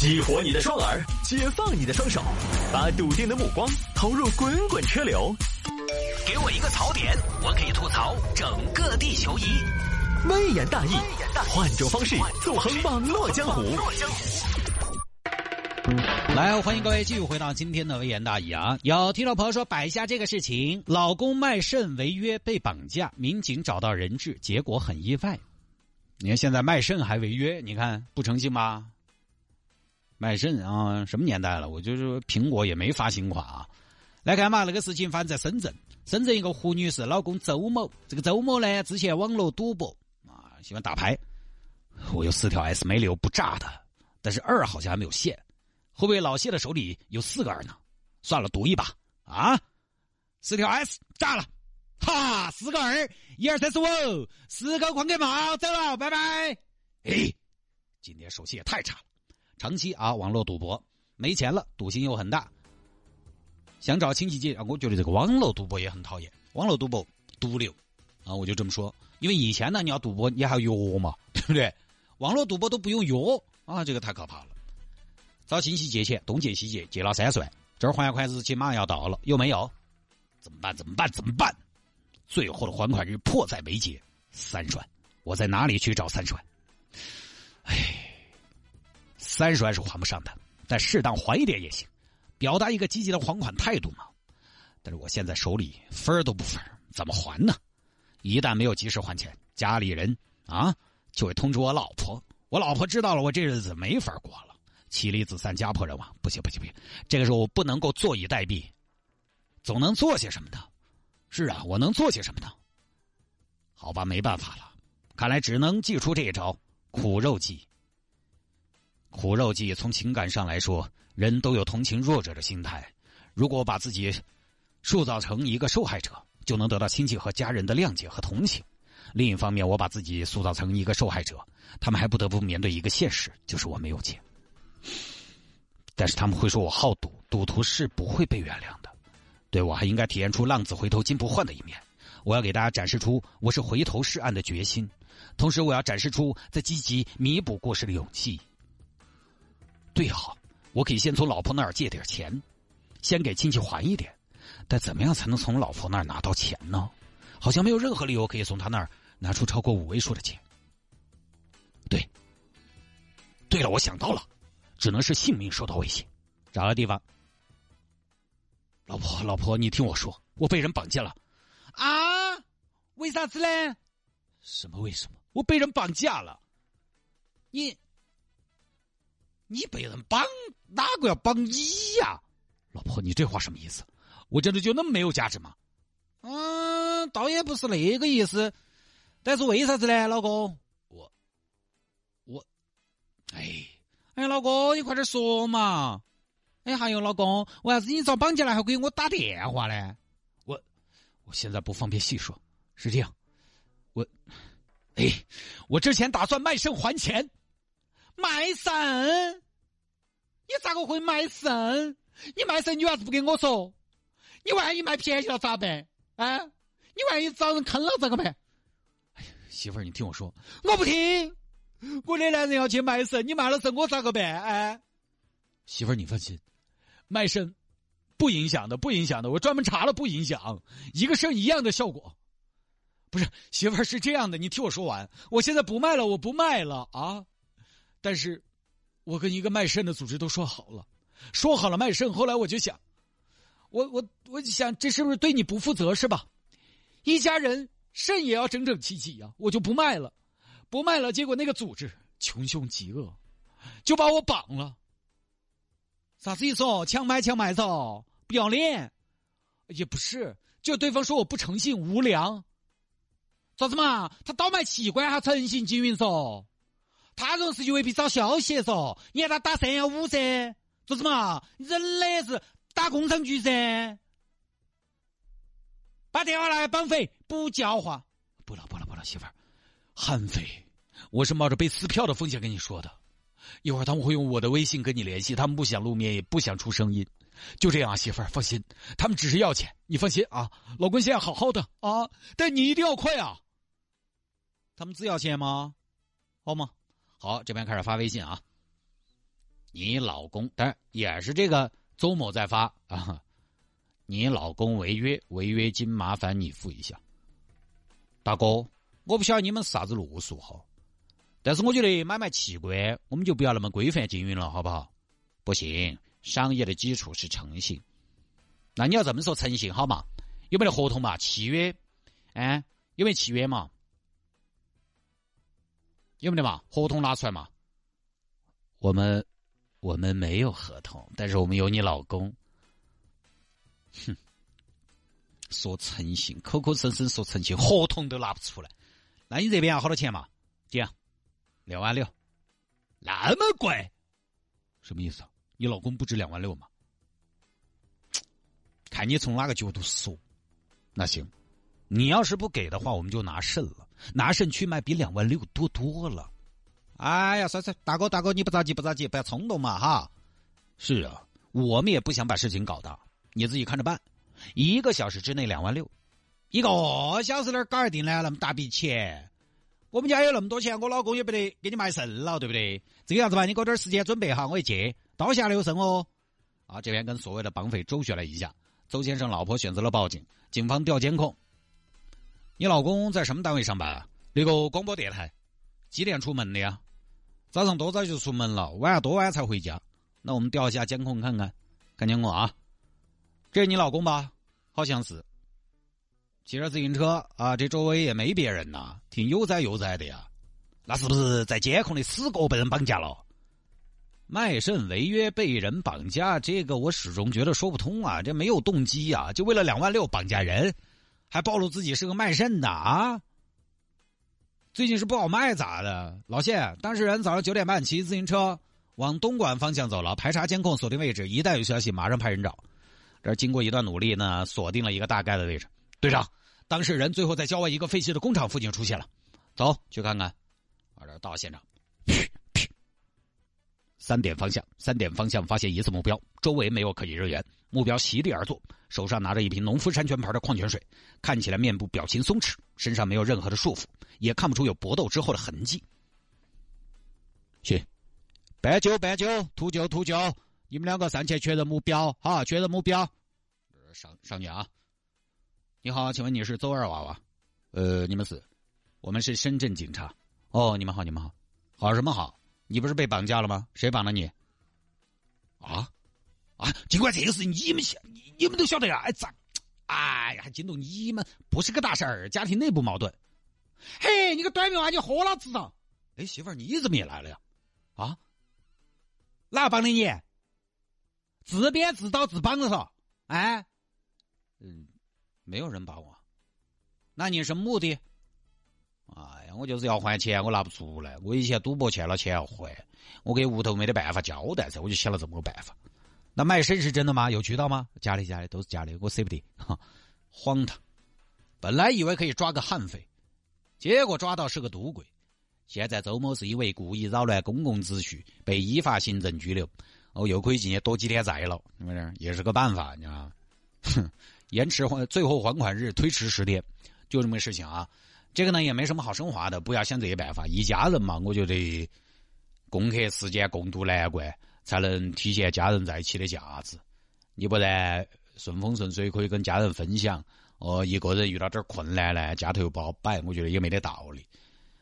激活你的双耳，解放你的双手，把笃定的目光投入滚滚车流。给我一个槽点，我可以吐槽整个地球仪。微言大义，换种方式纵横网络江湖。来，欢迎各位继续回到今天的微言大义啊！有听众朋友说，摆下这个事情，老公卖肾违约被绑架，民警找到人质，结果很意外。你看现在卖肾还违约，你看不诚信吧？卖肾啊，什么年代了？我就说苹果也没发新款啊。来看嘛，那个事情发生在深圳，深圳一个胡女士老公周某，这个周某呢之前网络赌博啊，喜欢打牌，我有四条 S 没留不炸的，但是二好像还没有现。会不会老谢的手里有四个二呢？算了，赌一把啊！四条 S 炸了，哈，四个二，一二三四五，四个矿给帽走了，拜拜。哎，今天手气也太差了，长期啊网络赌博，没钱了，赌性又很大，想找亲戚借啊。我觉得这个网络赌博也很讨厌，网络赌博毒瘤啊，我就这么说。因为以前呢，你要赌博，你还要药嘛，对不对？网络赌博都不用药啊，这个太可怕了。找亲戚借钱，东借西借，借了三十万，这儿还款日期马上要到了，有没有？怎么办？怎么办？怎么办？最后的还款日迫在眉睫，三十万，我在哪里去找三十万？哎，三十万是还不上的，但适当还一点也行，表达一个积极的还款态度嘛。但是我现在手里分都不分怎么还呢？一旦没有及时还钱，家里人啊就会通知我老婆，我老婆知道了，我这日子没法过了。妻离子散，家破人亡，不行不行不行！这个时候我不能够坐以待毙，总能做些什么的。是啊，我能做些什么呢？好吧，没办法了，看来只能祭出这一招——苦肉计。苦肉计从情感上来说，人都有同情弱者的心态。如果把自己塑造成一个受害者，就能得到亲戚和家人的谅解和同情。另一方面，我把自己塑造成一个受害者，他们还不得不面对一个现实，就是我没有钱。但是他们会说我好赌，赌徒是不会被原谅的。对我还应该体现出浪子回头金不换的一面。我要给大家展示出我是回头是岸的决心，同时我要展示出在积极弥补过失的勇气。对好，我可以先从老婆那儿借点钱，先给亲戚还一点。但怎么样才能从老婆那儿拿到钱呢？好像没有任何理由可以从他那儿拿出超过五位数的钱。对，对了，我想到了。只能是性命受到威胁，找个地方。老婆，老婆，你听我说，我被人绑架了，啊？为啥子呢？什么为什么？我被人绑架了。你，你被人绑，哪个要绑你呀？老婆，你这话什么意思？我真的就那么没有价值吗？嗯，倒也不是那个意思，但是为啥子呢，老公？我，我，哎。哎，老公，你快点说嘛！哎，还有老公，为啥子你遭绑架了还给我打电话呢？我，我现在不方便细说。是这样，我，哎，我之前打算卖肾还钱。卖肾？你咋个会卖肾？你卖肾你为啥子不跟我说？你万一卖便宜了咋办？啊？你万一找人坑了咋个办？哎呀，媳妇儿，你听我说，我不听。我的男人要去卖肾，你卖了肾我咋个办？哎，媳妇儿你放心，卖肾不影响的，不影响的。我专门查了，不影响，一个肾一样的效果。不是媳妇儿是这样的，你听我说完。我现在不卖了，我不卖了啊！但是，我跟一个卖肾的组织都说好了，说好了卖肾。后来我就想，我我我想，这是不是对你不负责是吧？一家人肾也要整整齐齐呀，我就不卖了。不卖了，结果那个组织穷凶极恶，就把我绑了。啥子意思哦？强买强卖嗦？不要脸？也不是，就对方说我不诚信、无良。咋子嘛？他倒卖器官还诚信经营嗦？他这种事情未必找消息嗦？你看他打三幺五噻？咋子嘛？人的是打工商局噻？把电话拿来绑匪，不教化。不了不了不了，媳妇儿。悍匪，我是冒着被撕票的风险跟你说的。一会儿他们会用我的微信跟你联系，他们不想露面，也不想出声音。就这样啊，媳妇儿放心，他们只是要钱，你放心啊。老公现在好好的啊，但你一定要快啊。他们只要钱吗？好吗？好，这边开始发微信啊。你老公，当然也是这个周某在发 啊，你老公违约，违约金麻烦你付一下。大哥，我不晓得你们是啥子路数哈，但是我觉得买卖器官我们就不要那么规范经营了，好不好？不行，商业的基础是诚信。那你要这么说诚信好嘛？有没得合同嘛？契约？哎，有没有契约嘛？有没得嘛？合同拿出来嘛？我们我们没有合同，但是我们有你老公。哼，说诚信，口口声声说诚信，合同都拿不出来。那你这边要好多钱嘛？姐，两万六，那么贵？什么意思？你老公不值两万六吗？看你从哪个角度说。那行，你要是不给的话，我们就拿肾了。拿肾去卖比两万六多多了。哎呀，算算，大哥大哥，你不着急不着急，不要冲动嘛哈。是啊，我们也不想把事情搞大，你自己看着办。一个小时之内两万六，一个小时哪搞定呢？那么大笔钱，我们家有那么多钱，我老公也不得给你卖肾了，对不对？这个样子吧，你给我点时间准备哈，我一借，刀下留声哦。啊，这边跟所谓的绑匪周旋了一下，周先生老婆选择了报警，警方调监控。你老公在什么单位上班啊？那个广播电台。几点出门的呀？早上多早就出门了，晚上多晚才回家？那我们调一下监控看看，看监控啊。这是你老公吧？好像是。骑着自行车啊，这周围也没别人呐，挺悠哉悠哉的呀。那是不是在监控里死过被人绑架了？卖肾违约被人绑架，这个我始终觉得说不通啊！这没有动机呀，就为了两万六绑架人。还暴露自己是个卖肾的啊！最近是不好卖咋的？老谢，当事人早上九点半骑自行车往东莞方向走了，排查监控锁定位置，一旦有消息马上派人找。这经过一段努力呢，锁定了一个大概的位置。队长，当事人最后在郊外一个废弃的工厂附近出现了，走去看看。二这到现场，三点方向，三点方向发现疑似目标，周围没有可疑人员。目标席地而坐，手上拿着一瓶农夫山泉牌的矿泉水，看起来面部表情松弛，身上没有任何的束缚，也看不出有搏斗之后的痕迹。去，白酒白酒，吐酒吐酒，你们两个上前确认目标，哈，确认目标。上上去啊！你好，请问你是周二娃娃？呃，你们是？我们是深圳警察。哦，你们好，你们好，好什么好？你不是被绑架了吗？谁绑了你？啊？啊！尽管这个事你们晓，你们都晓得呀。哎咋？哎呀，还惊动你们？不是个大事儿，家庭内部矛盾。嘿，你个短命娃，你豁老子上！哎，媳妇儿，你怎么也来了呀？啊？哪帮的你？自编自导自帮的嗦？哎？嗯，没有人帮我。那你什么目的？哎呀，我就是要还钱，我拿不出来。我以前赌博欠了钱要还，我给屋头没得办法交代噻，我就想了这么个办法。那卖肾是真的吗？有渠道吗？假的，假的，都是假的，我舍不得，哈，荒唐！本来以为可以抓个悍匪，结果抓到是个赌鬼。现在周某是因为故意扰乱公共秩序，被依法行政拘留。哦，又可以进去躲几天债了，是不是？也是个办法，你知道吗？哼，延迟还最后还款日推迟十天，就这么个事情啊。这个呢也没什么好升华的，不要想这些办法。一家人嘛，我觉得共克时艰，共度难关。才能体现家人在一起的价值。你不然顺风顺水可以跟家人分享，哦，一个人遇到点困难呢，家头又不好摆，我觉得也没得道理。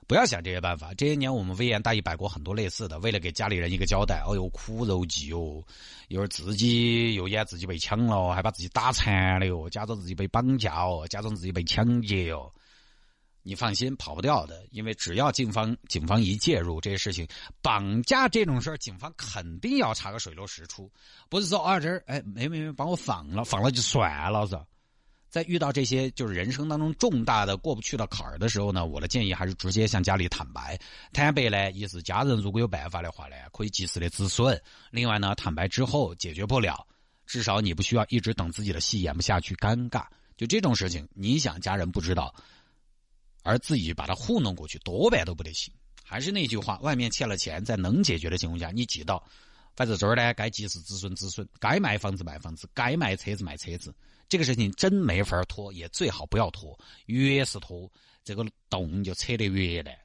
不要想这些办法。这些年我们威严大义摆过很多类似的，为了给家里人一个交代，哦哟，苦肉计哦，又是自己又演自己被抢了，还把自己打残了哟，假装自己被绑架哦，假装自己被抢劫哦。你放心，跑不掉的，因为只要警方警方一介入，这些事情绑架这种事儿，警方肯定要查个水落石出，不是说啊这儿哎没没没把我放了，放了就算了是。在遇到这些就是人生当中重大的过不去的坎儿的时候呢，我的建议还是直接向家里坦白。坦白呢，一是家人如果有办法的话呢，可以及时的止损；另外呢，坦白之后解决不了，至少你不需要一直等自己的戏演不下去，尴尬。就这种事情，你想家人不知道。而自己把他糊弄过去，多半都不得行。还是那句话，外面欠了钱，在能解决的情况下，你记到，反正这儿呢，该及时止损止损，该买房子买房子，该买车子买车子。这个事情真没法拖，也最好不要拖。越是拖，这个洞就扯得越烂，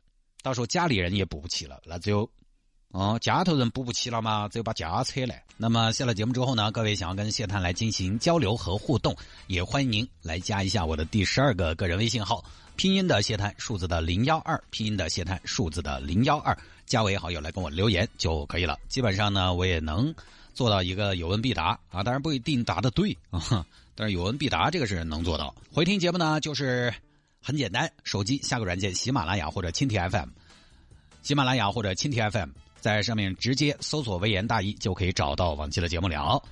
到时候家里人也补不起了，那就哦，家头人补不起了吗？只有把家扯来。那么下了节目之后呢，各位想要跟谢探来进行交流和互动，也欢迎您来加一下我的第十二个个人微信号，拼音的谢探，数字的零幺二，拼音的谢探，数字的零幺二，加为好友来跟我留言就可以了。基本上呢，我也能做到一个有问必答啊，当然不一定答的对啊，但是有问必答这个是能做到。回听节目呢，就是很简单，手机下个软件，喜马拉雅或者蜻蜓 FM，喜马拉雅或者蜻蜓 FM。在上面直接搜索“微言大义”就可以找到往期的节目了。